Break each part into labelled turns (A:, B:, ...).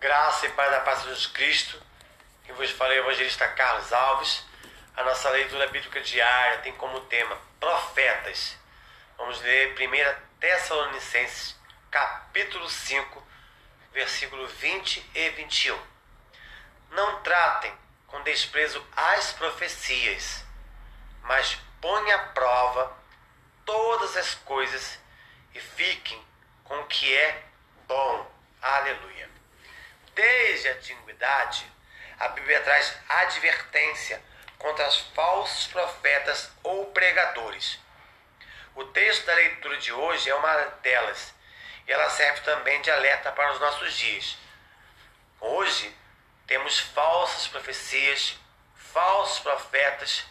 A: Graça e Pai da paz de Jesus Cristo. Que vos falei, evangelista Carlos Alves. A nossa leitura bíblica diária tem como tema profetas. Vamos ler 1 Tessalonicenses, capítulo 5, versículo 20 e 21. Não tratem com desprezo as profecias, mas ponham à prova todas as coisas e fiquem com o que é bom. Aleluia. Desde a antiguidade, a Bíblia traz advertência contra os falsos profetas ou pregadores. O texto da leitura de hoje é uma delas e ela serve também de alerta para os nossos dias. Hoje temos falsas profecias, falsos profetas,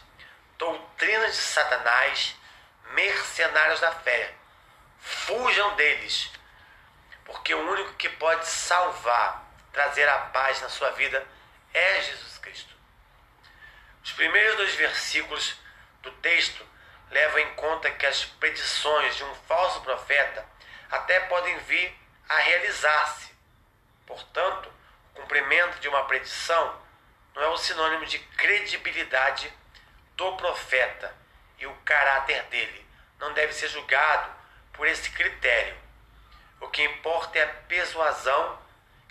A: doutrinas de Satanás, mercenários da fé. Fujam deles, porque o único que pode salvar, trazer a paz na sua vida é Jesus Cristo. Os primeiros dois versículos do texto levam em conta que as predições de um falso profeta até podem vir a realizar-se. Portanto, o cumprimento de uma predição não é um sinônimo de credibilidade do profeta e o caráter dele não deve ser julgado por esse critério. O que importa é a persuasão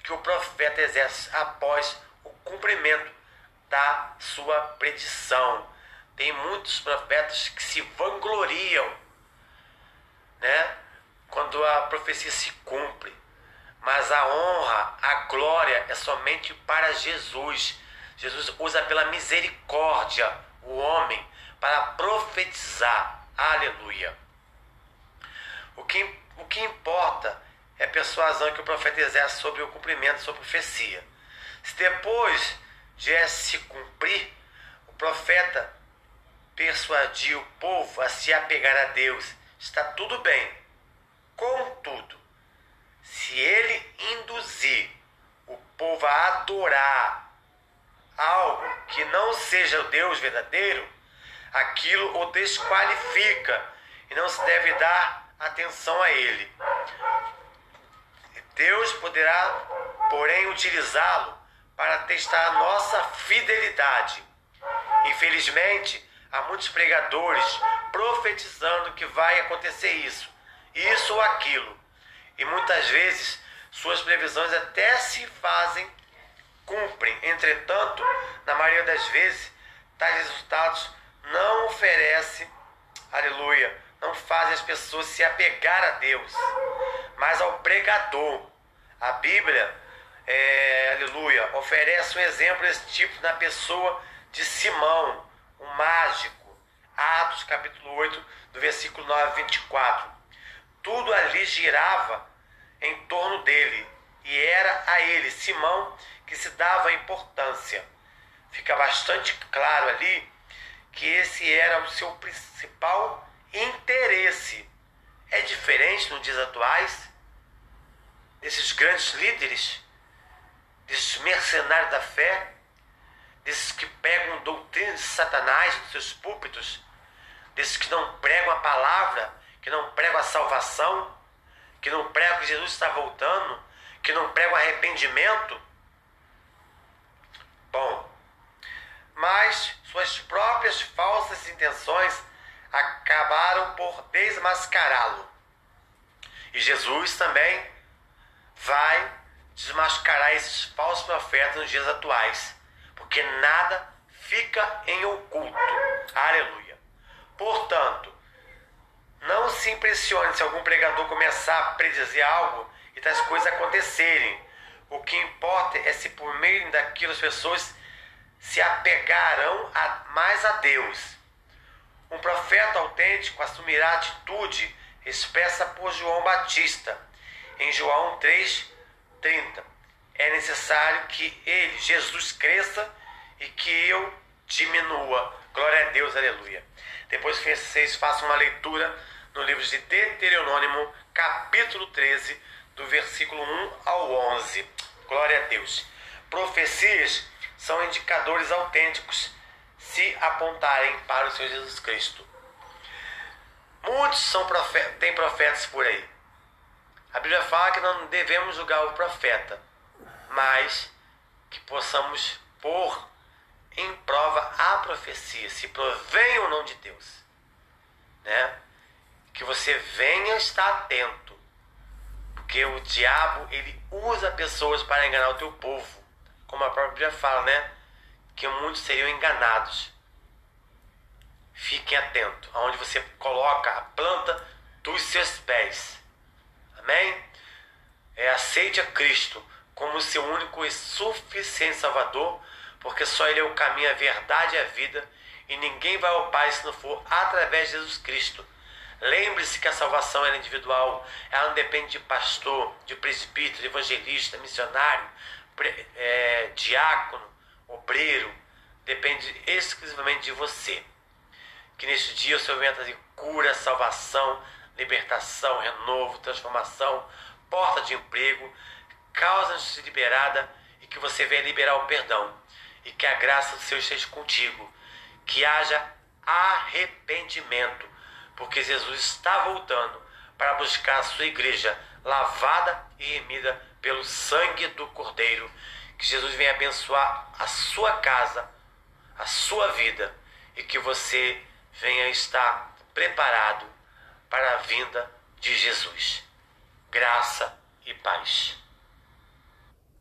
A: que o profeta exerce após o cumprimento da sua predição. Tem muitos profetas que se vangloriam, né? Quando a profecia se cumpre. Mas a honra, a glória é somente para Jesus. Jesus usa pela misericórdia o homem para profetizar. Aleluia. O que, o que importa é a persuasão que o profeta exerce sobre o cumprimento sua profecia. Se depois de se cumprir, o profeta persuadiu o povo a se apegar a Deus, está tudo bem. Contudo, se ele induzir o povo a adorar algo que não seja o Deus verdadeiro, aquilo o desqualifica e não se deve dar atenção a ele. Deus poderá, porém, utilizá-lo para testar a nossa fidelidade. Infelizmente, há muitos pregadores profetizando que vai acontecer isso, isso ou aquilo. E muitas vezes suas previsões até se fazem, cumprem. Entretanto, na maioria das vezes, tais resultados não oferecem, aleluia, não fazem as pessoas se apegar a Deus, mas ao pregador. A Bíblia é, aleluia, oferece um exemplo desse tipo na pessoa de Simão, o mágico. Atos capítulo 8, do versículo 9 a 24. Tudo ali girava em torno dele, e era a ele, Simão, que se dava importância. Fica bastante claro ali que esse era o seu principal interesse. É diferente nos dias atuais? Desses grandes líderes? Desses mercenários da fé, desses que pegam doutrinas de Satanás nos seus púlpitos, desses que não pregam a palavra, que não pregam a salvação, que não pregam que Jesus está voltando, que não pregam arrependimento. Bom, mas suas próprias falsas intenções acabaram por desmascará-lo. E Jesus também vai desmascarar esses falsos profetas nos dias atuais, porque nada fica em oculto. Aleluia. Portanto, não se impressione se algum pregador começar a predizer algo e tais coisas acontecerem. O que importa é se por meio daquilo as pessoas se apegarão a, mais a Deus. Um profeta autêntico assumirá a atitude expressa por João Batista em João 3, 30. É necessário que ele, Jesus, cresça e que eu diminua. Glória a Deus, aleluia. Depois que vocês façam uma leitura no livro de Deuteronômio, capítulo 13, do versículo 1 ao 11. Glória a Deus. Profecias são indicadores autênticos se apontarem para o Senhor Jesus Cristo. Muitos são profetas, profetas por aí. A Bíblia fala que não devemos julgar o profeta, mas que possamos pôr em prova a profecia, se provém ou não de Deus. Né? Que você venha estar atento, porque o diabo ele usa pessoas para enganar o teu povo, como a própria Bíblia fala, né? Que muitos seriam enganados. Fiquem atentos aonde você coloca a planta dos seus pés. Amém? É, aceite a Cristo como seu único e suficiente Salvador, porque só Ele é o caminho, a verdade e a vida, e ninguém vai ao Pai se não for através de Jesus Cristo. Lembre-se que a salvação é individual, ela não depende de pastor, de presbítero, de evangelista, missionário, é, diácono, obreiro, depende exclusivamente de você. Que neste dia o Senhor venha trazer cura, salvação, libertação, renovo, transformação, porta de emprego, causa de liberada e que você venha liberar o perdão e que a graça do Senhor esteja contigo, que haja arrependimento, porque Jesus está voltando para buscar a sua igreja lavada e remida pelo sangue do Cordeiro. Que Jesus venha abençoar a sua casa, a sua vida e que você venha estar preparado para a vinda de Jesus. Graça e paz.